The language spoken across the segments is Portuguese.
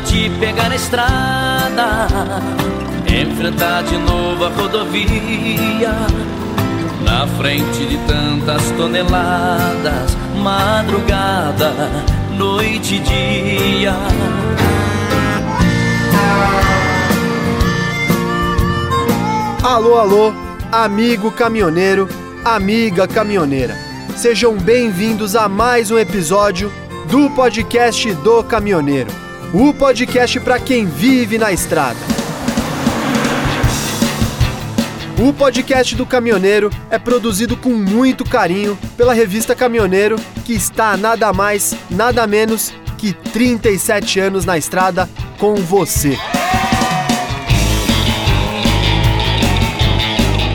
te pegar na estrada, enfrentar de novo a rodovia. Na frente de tantas toneladas, madrugada, noite e dia. Alô, alô, amigo caminhoneiro, amiga caminhoneira. Sejam bem-vindos a mais um episódio do podcast do caminhoneiro. O podcast para quem vive na estrada. O podcast do caminhoneiro é produzido com muito carinho pela revista Caminhoneiro, que está nada mais, nada menos que 37 anos na estrada com você.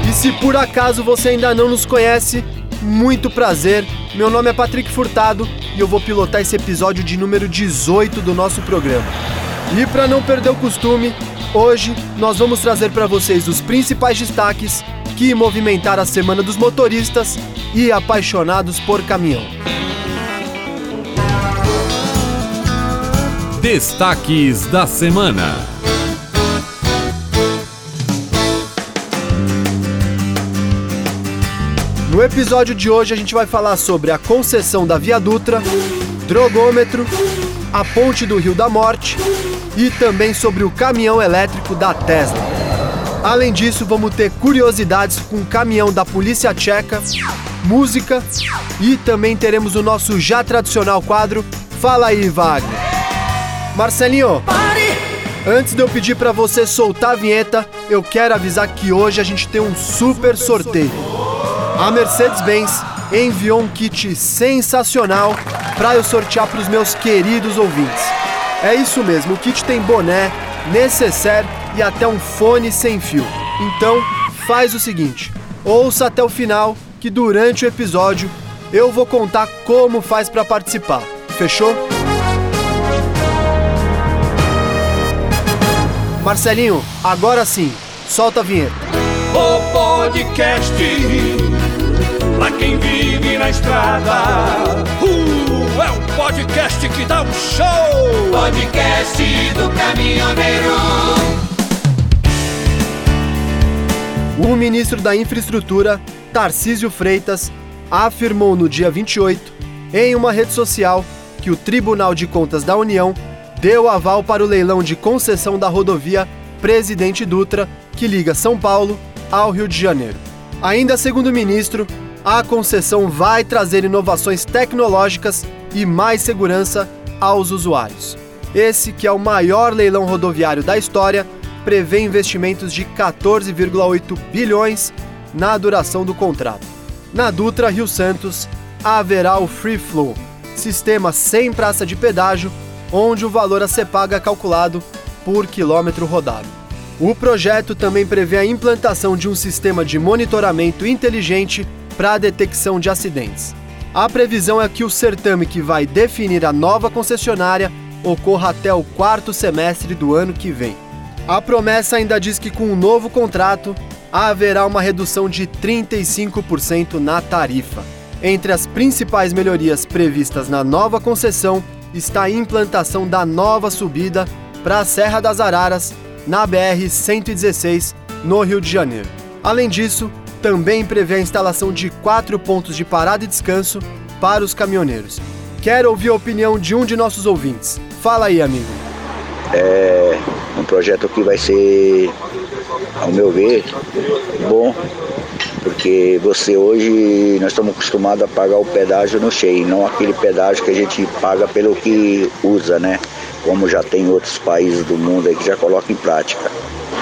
E se por acaso você ainda não nos conhece, muito prazer. Meu nome é Patrick Furtado e eu vou pilotar esse episódio de número 18 do nosso programa. E para não perder o costume, hoje nós vamos trazer para vocês os principais destaques que movimentaram a Semana dos Motoristas e apaixonados por caminhão. Destaques da semana. No episódio de hoje a gente vai falar sobre a concessão da Via Dutra, drogômetro, a ponte do Rio da Morte e também sobre o caminhão elétrico da Tesla. Além disso, vamos ter curiosidades com o caminhão da Polícia Tcheca, música e também teremos o nosso já tradicional quadro Fala aí, Wagner. Marcelinho, antes de eu pedir para você soltar a vinheta, eu quero avisar que hoje a gente tem um super sorteio. A Mercedes-Benz enviou um kit sensacional para eu sortear para os meus queridos ouvintes. É isso mesmo, o kit tem boné, necessaire e até um fone sem fio. Então, faz o seguinte: ouça até o final que durante o episódio eu vou contar como faz para participar. Fechou? Marcelinho, agora sim, solta a vinheta. O podcast pra quem vive na estrada. Uh, é um podcast que dá um show. Podcast do caminhoneiro. O ministro da Infraestrutura, Tarcísio Freitas, afirmou no dia 28, em uma rede social, que o Tribunal de Contas da União deu aval para o leilão de concessão da rodovia Presidente Dutra, que liga São Paulo ao Rio de Janeiro. Ainda segundo o ministro, a concessão vai trazer inovações tecnológicas e mais segurança aos usuários. Esse, que é o maior leilão rodoviário da história, prevê investimentos de 14,8 bilhões na duração do contrato. Na Dutra Rio Santos, haverá o Free Flow, sistema sem praça de pedágio, onde o valor a ser pago é calculado por quilômetro rodado. O projeto também prevê a implantação de um sistema de monitoramento inteligente para a detecção de acidentes. A previsão é que o certame que vai definir a nova concessionária ocorra até o quarto semestre do ano que vem. A promessa ainda diz que com o um novo contrato haverá uma redução de 35% na tarifa. Entre as principais melhorias previstas na nova concessão está a implantação da nova subida para a Serra das Araras, na BR-116, no Rio de Janeiro. Além disso, também prevê a instalação de quatro pontos de parada e descanso para os caminhoneiros. Quero ouvir a opinião de um de nossos ouvintes. Fala aí, amigo. É um projeto que vai ser, ao meu ver, bom, porque você hoje, nós estamos acostumados a pagar o pedágio no cheio, não aquele pedágio que a gente paga pelo que usa, né? Como já tem outros países do mundo aí que já colocam em prática.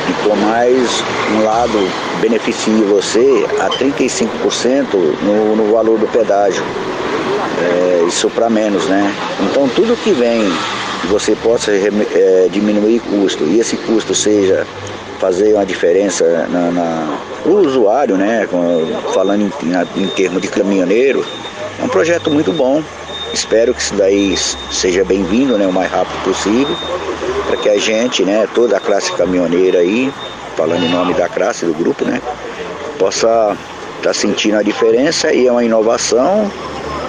E por mais um lado beneficie você a 35% no, no valor do pedágio. É, isso para menos, né? Então tudo que vem você possa é, diminuir custo e esse custo seja fazer uma diferença na, na o usuário, né? Falando em, em termos de caminhoneiro, é um projeto muito bom. Espero que isso daí seja bem-vindo, né? O mais rápido possível, para que a gente, né? Toda a classe caminhoneira aí, falando em nome da classe do grupo, né? Possa estar tá sentindo a diferença e é uma inovação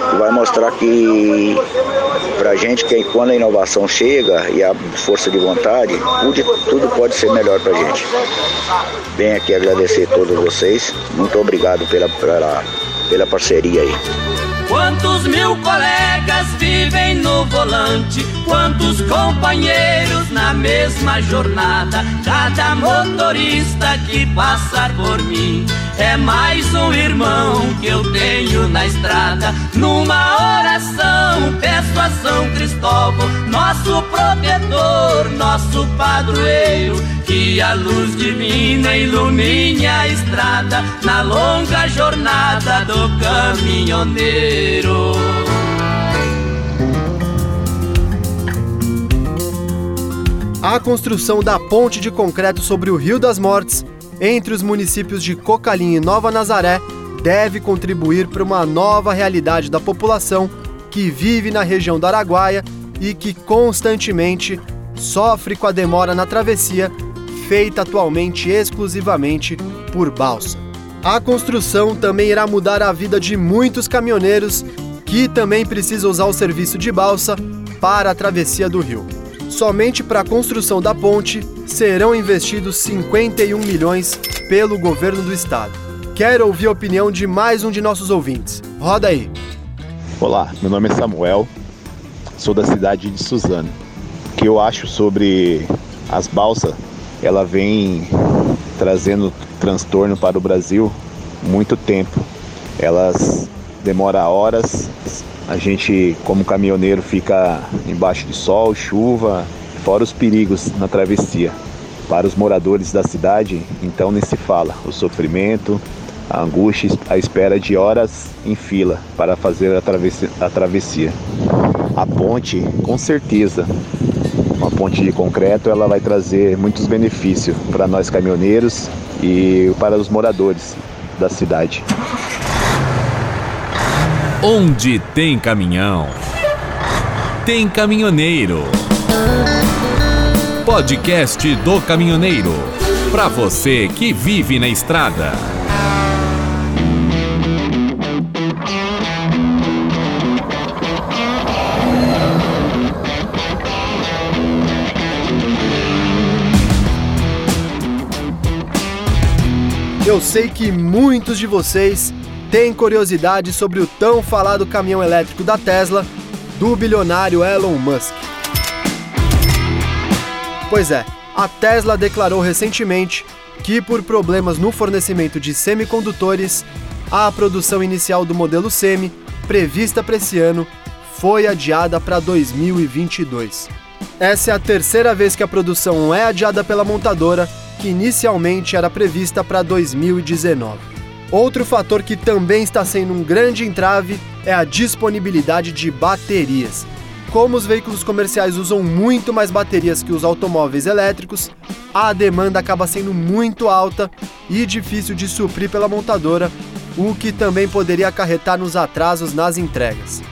que vai mostrar que pra gente que quando a inovação chega e a força de vontade, tudo, tudo pode ser melhor pra gente. Venho aqui agradecer a todos vocês. Muito obrigado pela, pela, pela parceria aí. Quantos mil colegas vivem no volante? Quantos companheiros na mesma jornada? Cada motorista que passar por mim é mais um irmão que eu tenho na estrada. Numa oração peço a São Cristóvão, nosso protetor, nosso padroeiro, que a luz divina ilumine a estrada na longa jornada do caminhoneiro. A construção da ponte de concreto sobre o Rio das Mortes, entre os municípios de Cocalim e Nova Nazaré, deve contribuir para uma nova realidade da população que vive na região do Araguaia e que constantemente sofre com a demora na travessia, feita atualmente exclusivamente por balsa. A construção também irá mudar a vida de muitos caminhoneiros que também precisam usar o serviço de balsa para a travessia do rio. Somente para a construção da ponte serão investidos 51 milhões pelo governo do estado. Quero ouvir a opinião de mais um de nossos ouvintes. Roda aí. Olá, meu nome é Samuel, sou da cidade de Suzano. O que eu acho sobre as balsas, ela vem trazendo transtorno para o Brasil muito tempo. Elas demoram horas, a gente, como caminhoneiro, fica embaixo de sol, chuva, fora os perigos na travessia. Para os moradores da cidade, então nem se fala o sofrimento, a angústia, a espera de horas em fila para fazer a travessia. A, ponte, com certeza, ponte de concreto, ela vai trazer muitos benefícios para nós caminhoneiros e para os moradores da cidade. Onde tem caminhão, tem caminhoneiro. Podcast do caminhoneiro. Para você que vive na estrada. Eu sei que muitos de vocês têm curiosidade sobre o tão falado caminhão elétrico da Tesla do bilionário Elon Musk. Pois é, a Tesla declarou recentemente que, por problemas no fornecimento de semicondutores, a produção inicial do modelo Semi, prevista para esse ano, foi adiada para 2022. Essa é a terceira vez que a produção é adiada pela montadora que inicialmente era prevista para 2019. Outro fator que também está sendo um grande entrave é a disponibilidade de baterias. Como os veículos comerciais usam muito mais baterias que os automóveis elétricos, a demanda acaba sendo muito alta e difícil de suprir pela montadora, o que também poderia acarretar nos atrasos nas entregas.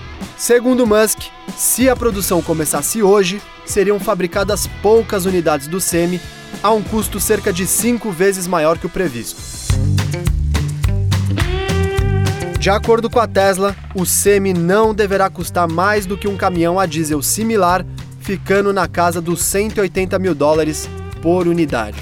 Segundo Musk, se a produção começasse hoje, seriam fabricadas poucas unidades do Semi a um custo cerca de cinco vezes maior que o previsto. De acordo com a Tesla, o Semi não deverá custar mais do que um caminhão a diesel similar, ficando na casa dos 180 mil dólares por unidade.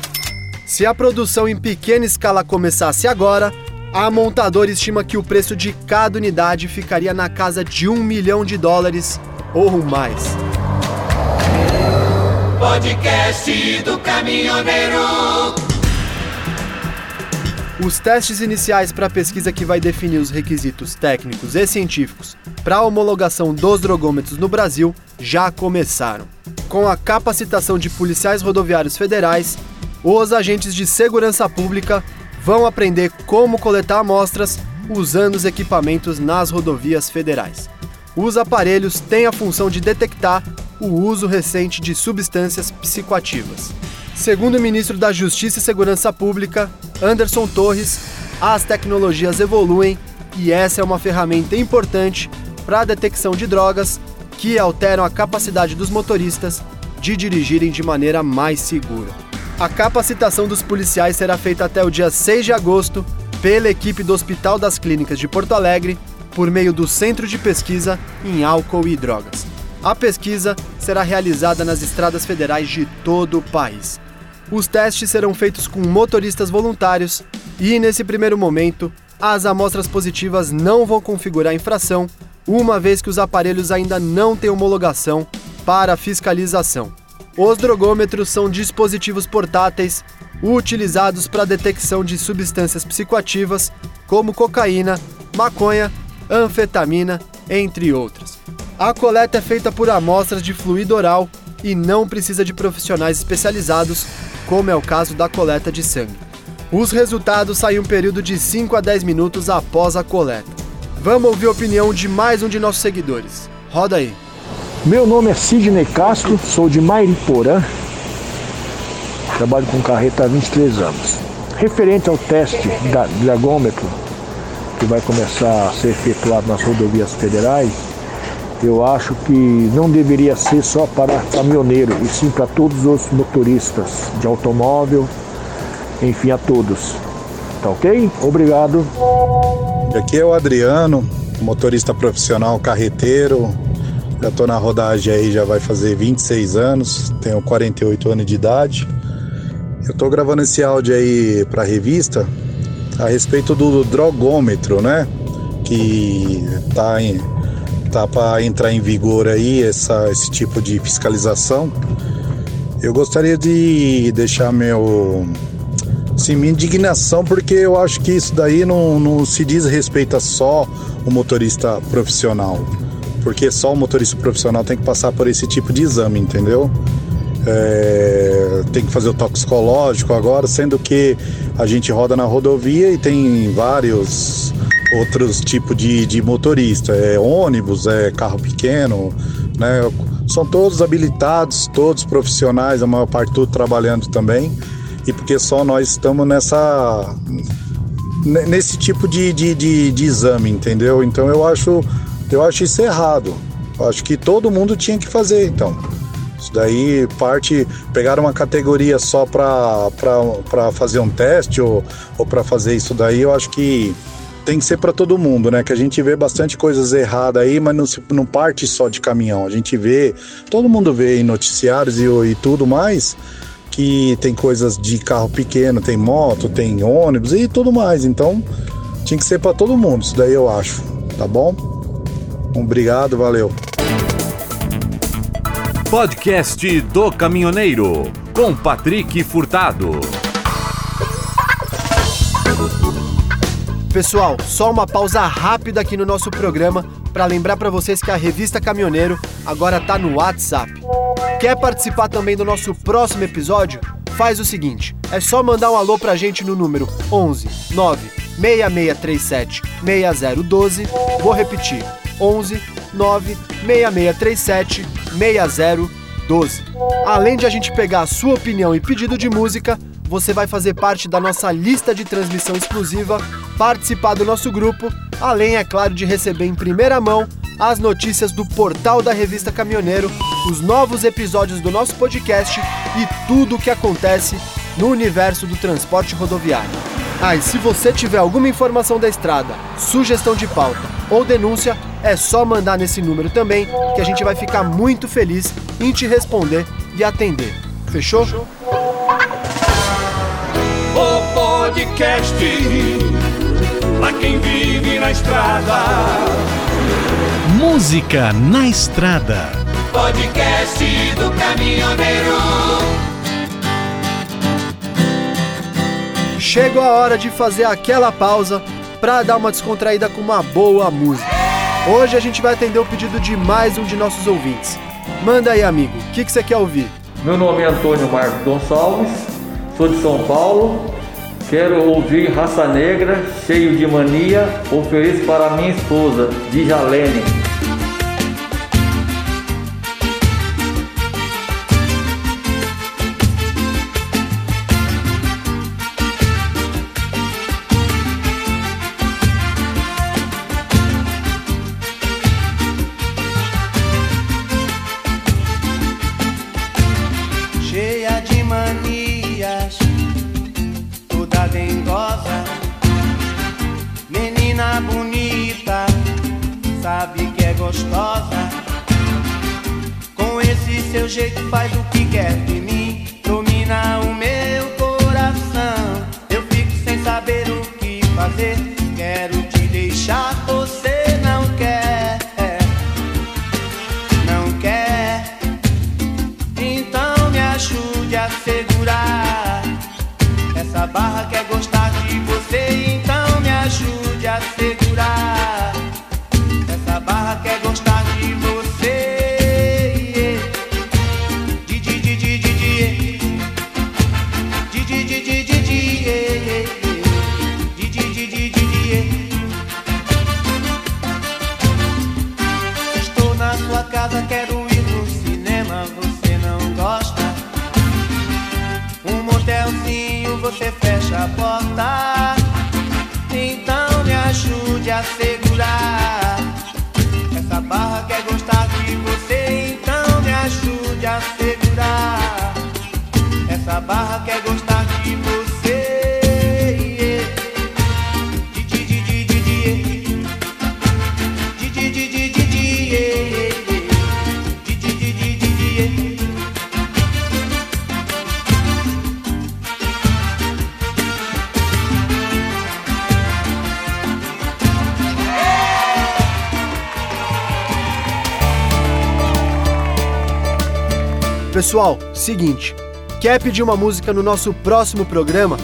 Se a produção em pequena escala começasse agora, a montadora estima que o preço de cada unidade ficaria na casa de um milhão de dólares ou mais. Podcast do caminhoneiro. Os testes iniciais para a pesquisa que vai definir os requisitos técnicos e científicos para a homologação dos drogômetros no Brasil já começaram. Com a capacitação de policiais rodoviários federais, os agentes de segurança pública vão aprender como coletar amostras usando os equipamentos nas rodovias federais. Os aparelhos têm a função de detectar o uso recente de substâncias psicoativas. Segundo o ministro da Justiça e Segurança Pública, Anderson Torres, as tecnologias evoluem e essa é uma ferramenta importante para a detecção de drogas que alteram a capacidade dos motoristas de dirigirem de maneira mais segura. A capacitação dos policiais será feita até o dia 6 de agosto pela equipe do Hospital das Clínicas de Porto Alegre por meio do Centro de Pesquisa em Álcool e Drogas. A pesquisa será realizada nas estradas federais de todo o país. Os testes serão feitos com motoristas voluntários e, nesse primeiro momento, as amostras positivas não vão configurar infração, uma vez que os aparelhos ainda não têm homologação para fiscalização. Os drogômetros são dispositivos portáteis utilizados para detecção de substâncias psicoativas como cocaína, maconha, anfetamina, entre outras. A coleta é feita por amostras de fluido oral e não precisa de profissionais especializados, como é o caso da coleta de sangue. Os resultados saem um período de 5 a 10 minutos após a coleta. Vamos ouvir a opinião de mais um de nossos seguidores. Roda aí. Meu nome é Sidney Castro, sou de Mairiporã, trabalho com carreta há 23 anos. Referente ao teste da dragômetro, que vai começar a ser efetuado nas rodovias federais, eu acho que não deveria ser só para caminhoneiro, e sim para todos os motoristas de automóvel, enfim, a todos. Tá ok? Obrigado. Aqui é o Adriano, motorista profissional carreteiro. Já estou na rodagem aí, já vai fazer 26 anos, tenho 48 anos de idade. Eu estou gravando esse áudio aí para a revista a respeito do drogômetro, né? Que tá em tá para entrar em vigor aí essa, esse tipo de fiscalização. Eu gostaria de deixar meu sim, minha indignação porque eu acho que isso daí não, não se diz respeito só o motorista profissional, porque só o motorista profissional tem que passar por esse tipo de exame, entendeu? É, tem que fazer o toxicológico agora, sendo que a gente roda na rodovia e tem vários outros tipos de, de motorista, é ônibus, é carro pequeno, né? São todos habilitados, todos profissionais, a maior parte tudo trabalhando também. E porque só nós estamos nessa nesse tipo de, de, de, de exame, entendeu? Então eu acho eu acho isso errado. Eu acho que todo mundo tinha que fazer, então. Isso daí parte pegar uma categoria só para fazer um teste ou, ou para fazer isso daí, eu acho que tem que ser para todo mundo, né? Que a gente vê bastante coisas erradas aí, mas não, não parte só de caminhão. A gente vê, todo mundo vê em noticiários e, e tudo mais que tem coisas de carro pequeno, tem moto, tem ônibus e tudo mais. Então tinha que ser para todo mundo. Isso daí eu acho, tá bom? Obrigado, valeu. Podcast do Caminhoneiro, com Patrick Furtado. Pessoal, só uma pausa rápida aqui no nosso programa para lembrar para vocês que a revista Caminhoneiro agora tá no WhatsApp. Quer participar também do nosso próximo episódio? Faz o seguinte, é só mandar um alô pra gente no número 11 9 6637 6012. Vou repetir, 11 9 6637 6012. Além de a gente pegar a sua opinião e pedido de música, você vai fazer parte da nossa lista de transmissão exclusiva, participar do nosso grupo, além, é claro, de receber em primeira mão as notícias do portal da revista Caminhoneiro, os novos episódios do nosso podcast e tudo o que acontece no universo do transporte rodoviário. Ah, e se você tiver alguma informação da estrada, sugestão de pauta ou denúncia, é só mandar nesse número também, que a gente vai ficar muito feliz em te responder e atender. Fechou? O podcast pra quem vive na estrada. Música na estrada. Podcast do caminhoneiro. Chegou a hora de fazer aquela pausa para dar uma descontraída com uma boa música. Hoje a gente vai atender o pedido de mais um de nossos ouvintes. Manda aí, amigo, o que, que você quer ouvir? Meu nome é Antônio Marcos Gonçalves, sou de São Paulo. Quero ouvir Raça Negra, cheio de mania, ofereço para minha esposa, Djalene. Pessoal, seguinte, quer pedir uma música no nosso próximo programa?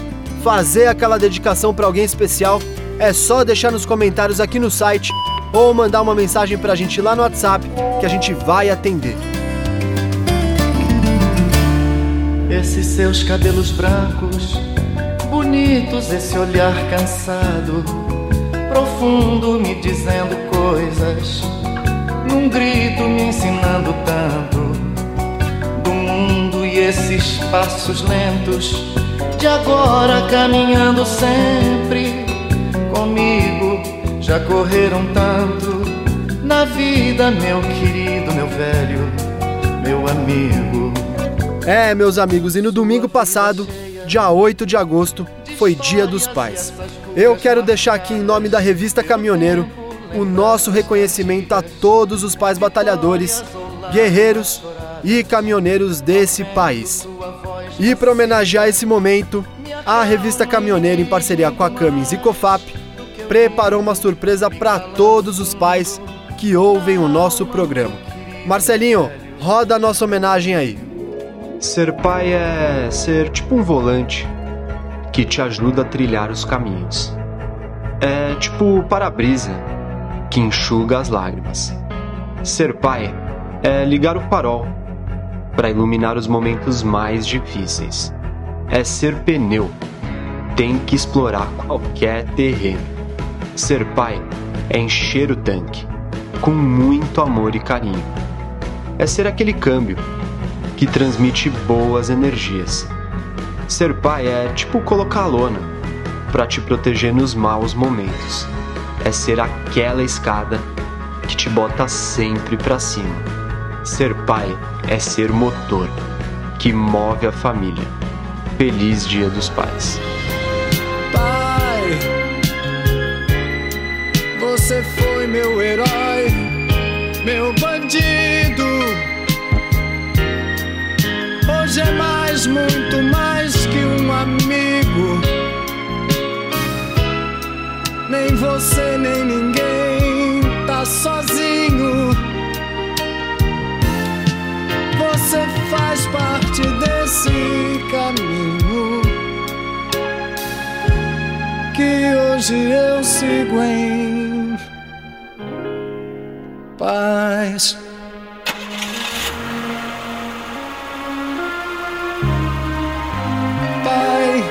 Fazer aquela dedicação para alguém especial? É só deixar nos comentários aqui no site ou mandar uma mensagem pra gente lá no WhatsApp que a gente vai atender. Esses seus cabelos brancos, bonitos, esse olhar cansado, profundo, me dizendo coisas, num grito me ensinando tanto e esses passos lentos de agora caminhando sempre comigo. Já correram tanto na vida, meu querido, meu velho, meu amigo. É, meus amigos, e no domingo passado, dia 8 de agosto, foi Dia dos Pais. Eu quero deixar aqui em nome da revista Caminhoneiro o nosso reconhecimento a todos os pais batalhadores, guerreiros e caminhoneiros desse país. E para homenagear esse momento, a revista Caminhoneiro, em parceria com a Camis e Cofap, preparou uma surpresa para todos os pais que ouvem o nosso programa. Marcelinho, roda a nossa homenagem aí. Ser pai é ser tipo um volante que te ajuda a trilhar os caminhos. É tipo o para-brisa que enxuga as lágrimas. Ser pai é ligar o farol para iluminar os momentos mais difíceis. É ser pneu. Tem que explorar qualquer terreno. Ser pai é encher o tanque com muito amor e carinho. É ser aquele câmbio que transmite boas energias. Ser pai é tipo colocar lona para te proteger nos maus momentos. É ser aquela escada que te bota sempre para cima. Ser pai é ser motor que move a família. Feliz Dia dos Pais. Pai, você foi meu herói, meu bandido. Hoje é mais, muito mais que um amigo. Nem você, nem ninguém tá sozinho. Faz parte desse caminho que hoje eu sigo em paz. Pai.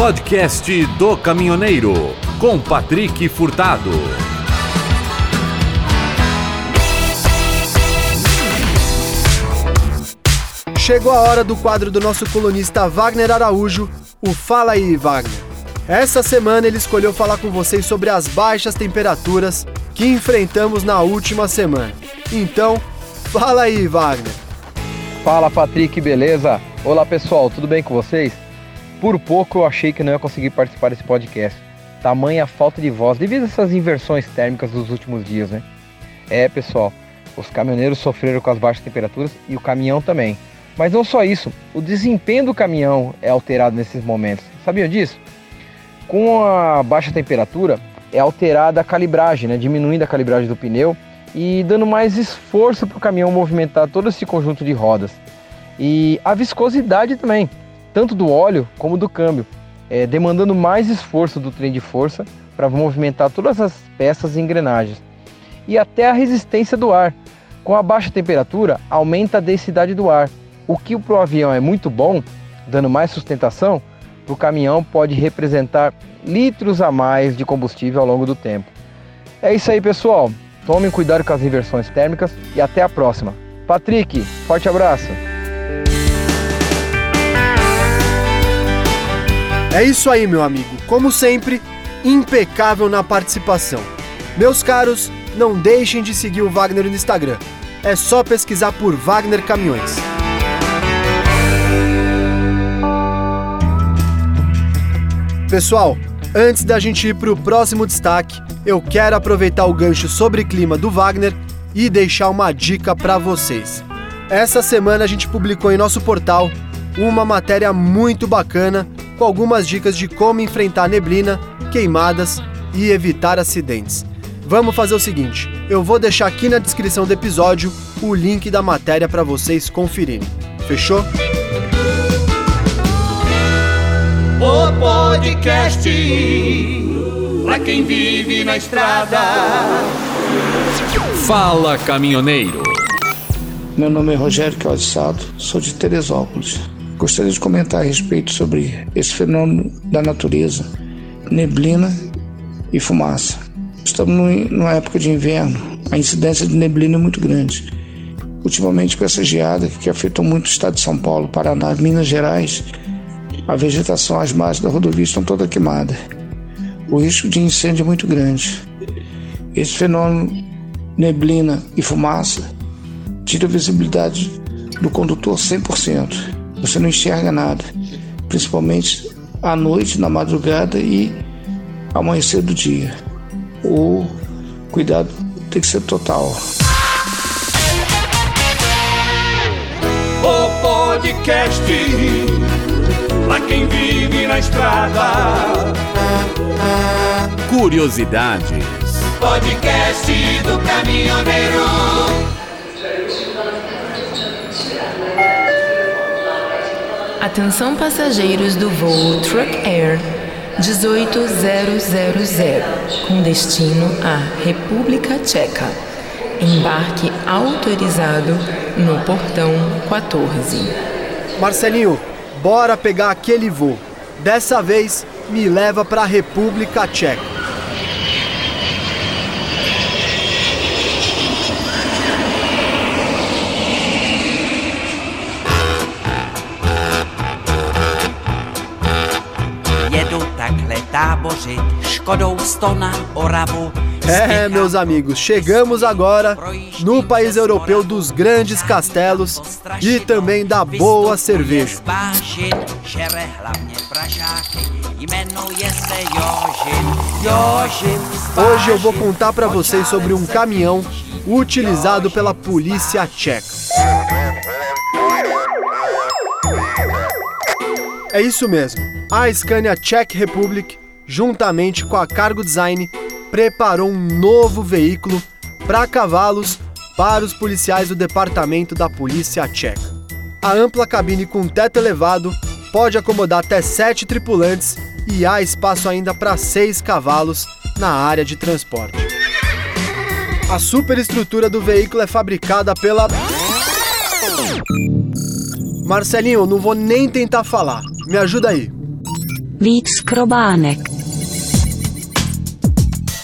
Podcast do Caminhoneiro, com Patrick Furtado. Chegou a hora do quadro do nosso colunista Wagner Araújo, o Fala aí, Wagner. Essa semana ele escolheu falar com vocês sobre as baixas temperaturas que enfrentamos na última semana. Então, fala aí, Wagner. Fala Patrick, beleza? Olá pessoal, tudo bem com vocês? Por pouco eu achei que não ia conseguir participar desse podcast. Tamanha falta de voz devido a essas inversões térmicas dos últimos dias, né? É, pessoal, os caminhoneiros sofreram com as baixas temperaturas e o caminhão também. Mas não só isso, o desempenho do caminhão é alterado nesses momentos. Sabiam disso? Com a baixa temperatura, é alterada a calibragem, né? diminuindo a calibragem do pneu e dando mais esforço para o caminhão movimentar todo esse conjunto de rodas. E a viscosidade também, tanto do óleo como do câmbio, é, demandando mais esforço do trem de força para movimentar todas as peças e engrenagens. E até a resistência do ar. Com a baixa temperatura, aumenta a densidade do ar, o que para o avião é muito bom, dando mais sustentação, para o caminhão pode representar litros a mais de combustível ao longo do tempo. É isso aí, pessoal. Tomem cuidado com as inversões térmicas e até a próxima. Patrick, forte abraço. É isso aí, meu amigo. Como sempre, impecável na participação. Meus caros, não deixem de seguir o Wagner no Instagram. É só pesquisar por Wagner Caminhões. Pessoal, antes da gente ir para o próximo destaque, eu quero aproveitar o gancho sobre clima do Wagner e deixar uma dica para vocês. Essa semana a gente publicou em nosso portal uma matéria muito bacana com algumas dicas de como enfrentar neblina, queimadas e evitar acidentes. Vamos fazer o seguinte: eu vou deixar aqui na descrição do episódio o link da matéria para vocês conferirem. Fechou? O podcast pra quem vive na estrada. Fala caminhoneiro. Meu nome é Rogério Calçado, sou de Teresópolis. Gostaria de comentar a respeito sobre esse fenômeno da natureza, neblina e fumaça. Estamos numa época de inverno, a incidência de neblina é muito grande. Ultimamente, com essa geada que afetou muito o estado de São Paulo, Paraná, Minas Gerais, a vegetação, as margens da rodovia estão toda queimada. O risco de incêndio é muito grande. Esse fenômeno, neblina e fumaça, tira a visibilidade do condutor 100%. Você não enxerga nada, principalmente à noite, na madrugada e amanhecer do dia. O cuidado tem que ser total. O podcast pra quem vive na estrada. Curiosidades. Podcast do caminhoneiro. Atenção passageiros do voo Truck Air 18000 com destino à República Tcheca. Embarque autorizado no portão 14. Marcelinho, bora pegar aquele voo. Dessa vez, me leva para a República Tcheca. Táboři, škodou sto na Oravu. É, meus amigos, chegamos agora no país europeu dos grandes castelos e também da boa cerveja. Hoje eu vou contar para vocês sobre um caminhão utilizado pela polícia tcheca. É isso mesmo. A Scania Czech Republic, juntamente com a Cargo Design, preparou um novo veículo para cavalos para os policiais do departamento da Polícia Tcheca. A ampla cabine com teto elevado pode acomodar até sete tripulantes e há espaço ainda para seis cavalos na área de transporte. A superestrutura do veículo é fabricada pela. Marcelinho, não vou nem tentar falar. Me ajuda aí. Víc Krobánek.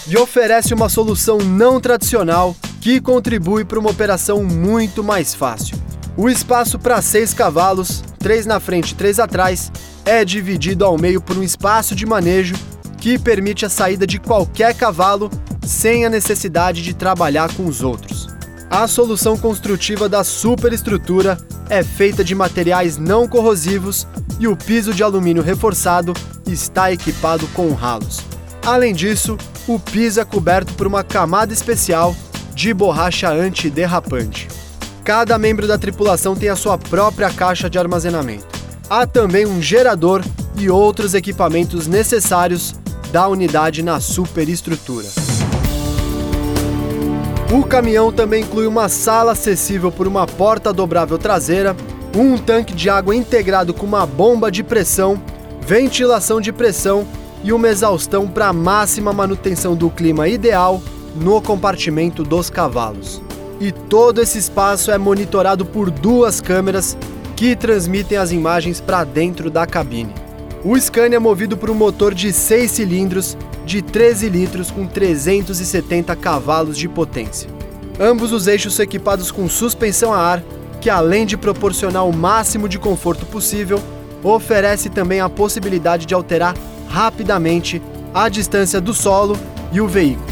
E oferece uma solução não tradicional que contribui para uma operação muito mais fácil. O espaço para seis cavalos, três na frente e três atrás, é dividido ao meio por um espaço de manejo que permite a saída de qualquer cavalo sem a necessidade de trabalhar com os outros. A solução construtiva da superestrutura é feita de materiais não corrosivos e o piso de alumínio reforçado está equipado com ralos. Além disso, o piso é coberto por uma camada especial de borracha antiderrapante. Cada membro da tripulação tem a sua própria caixa de armazenamento. Há também um gerador e outros equipamentos necessários da unidade na superestrutura. O caminhão também inclui uma sala acessível por uma porta dobrável traseira, um tanque de água integrado com uma bomba de pressão, ventilação de pressão e uma exaustão para máxima manutenção do clima ideal no compartimento dos cavalos. E todo esse espaço é monitorado por duas câmeras que transmitem as imagens para dentro da cabine. O Scania é movido por um motor de 6 cilindros de 13 litros com 370 cavalos de potência. Ambos os eixos são equipados com suspensão a ar, que além de proporcionar o máximo de conforto possível, oferece também a possibilidade de alterar rapidamente a distância do solo e o veículo.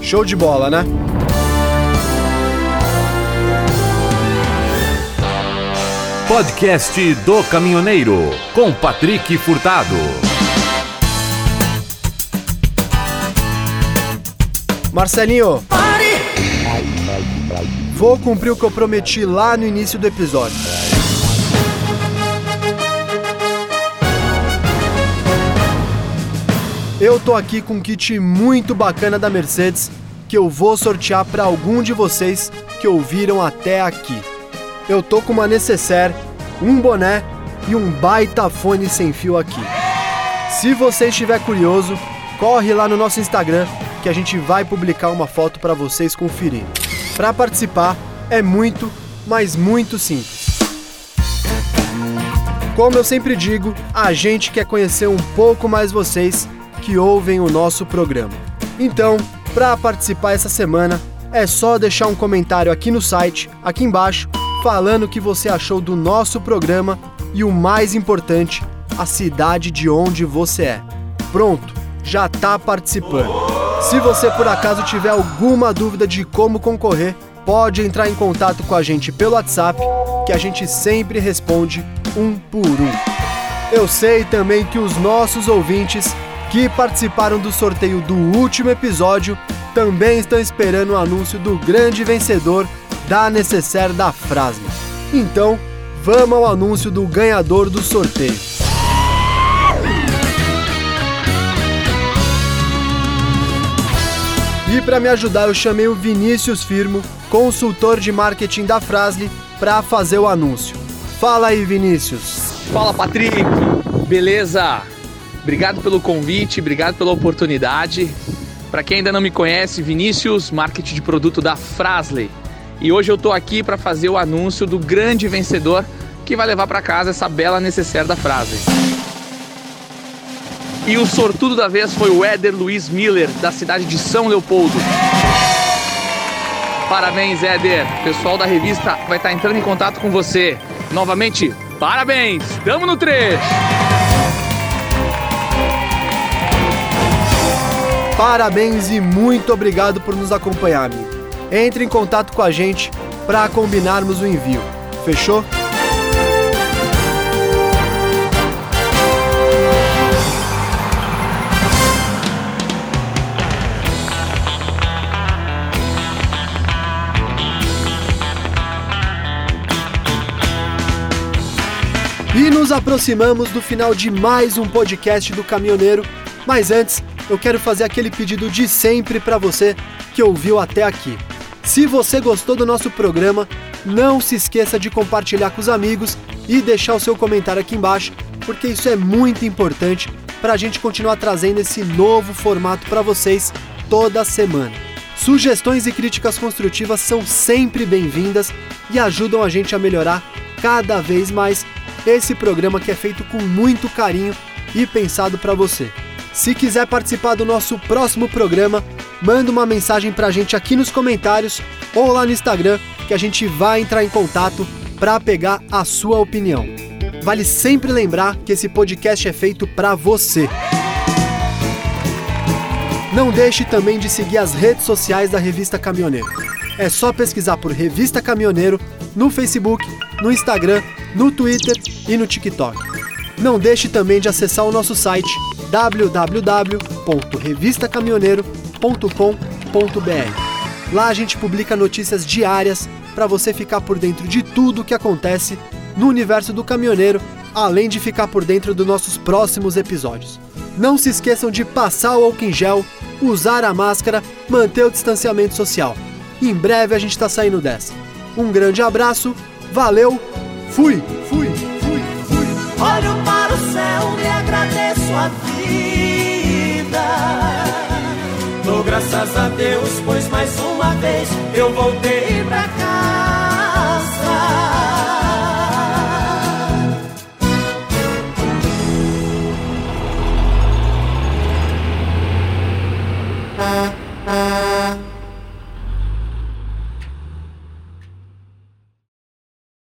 Show de bola, né? Podcast do Caminhoneiro, com Patrick Furtado. Marcelinho, vou cumprir o que eu prometi lá no início do episódio. Eu tô aqui com um kit muito bacana da Mercedes que eu vou sortear para algum de vocês que ouviram até aqui. Eu tô com uma necessaire, um boné e um baita fone sem fio aqui. Se você estiver curioso, corre lá no nosso Instagram que a gente vai publicar uma foto para vocês conferirem. Para participar é muito, mas muito simples. Como eu sempre digo, a gente quer conhecer um pouco mais vocês que ouvem o nosso programa. Então, para participar essa semana, é só deixar um comentário aqui no site, aqui embaixo, falando o que você achou do nosso programa e o mais importante, a cidade de onde você é. Pronto, já está participando. Se você por acaso tiver alguma dúvida de como concorrer, pode entrar em contato com a gente pelo WhatsApp, que a gente sempre responde um por um. Eu sei também que os nossos ouvintes que participaram do sorteio do último episódio também estão esperando o anúncio do grande vencedor da necessaire da Frasma. Então, vamos ao anúncio do ganhador do sorteio. E para me ajudar, eu chamei o Vinícius Firmo, consultor de marketing da Frasle, para fazer o anúncio. Fala aí, Vinícius. Fala, Patrick. Beleza? Obrigado pelo convite, obrigado pela oportunidade. Para quem ainda não me conhece, Vinícius, marketing de produto da Frasley. E hoje eu tô aqui para fazer o anúncio do grande vencedor que vai levar para casa essa bela necessaire da Frasley. E o sortudo da vez foi o Éder Luiz Miller, da cidade de São Leopoldo. Parabéns, Éder. O pessoal da revista vai estar entrando em contato com você. Novamente, parabéns. Tamo no trecho. Parabéns e muito obrigado por nos acompanhar, amigo. Entre em contato com a gente para combinarmos o envio. Fechou? E nos aproximamos do final de mais um podcast do Caminhoneiro, mas antes eu quero fazer aquele pedido de sempre para você que ouviu até aqui. Se você gostou do nosso programa, não se esqueça de compartilhar com os amigos e deixar o seu comentário aqui embaixo, porque isso é muito importante para a gente continuar trazendo esse novo formato para vocês toda semana. Sugestões e críticas construtivas são sempre bem-vindas e ajudam a gente a melhorar cada vez mais esse programa que é feito com muito carinho e pensado para você. Se quiser participar do nosso próximo programa, manda uma mensagem pra gente aqui nos comentários ou lá no Instagram que a gente vai entrar em contato para pegar a sua opinião. Vale sempre lembrar que esse podcast é feito para você. Não deixe também de seguir as redes sociais da revista Caminhoneiro. É só pesquisar por Revista Caminhoneiro no Facebook, no Instagram, no Twitter e no TikTok. Não deixe também de acessar o nosso site www.revistacaminhoneiro.com.br. Lá a gente publica notícias diárias para você ficar por dentro de tudo o que acontece no universo do caminhoneiro, além de ficar por dentro dos nossos próximos episódios. Não se esqueçam de passar o álcool em gel, usar a máscara, manter o distanciamento social. Em breve a gente está saindo dessa. Um grande abraço, valeu, fui, fui, fui, fui. Olho para o céu e agradeço a vida. Graças a Deus, pois mais uma vez eu voltei pra cá.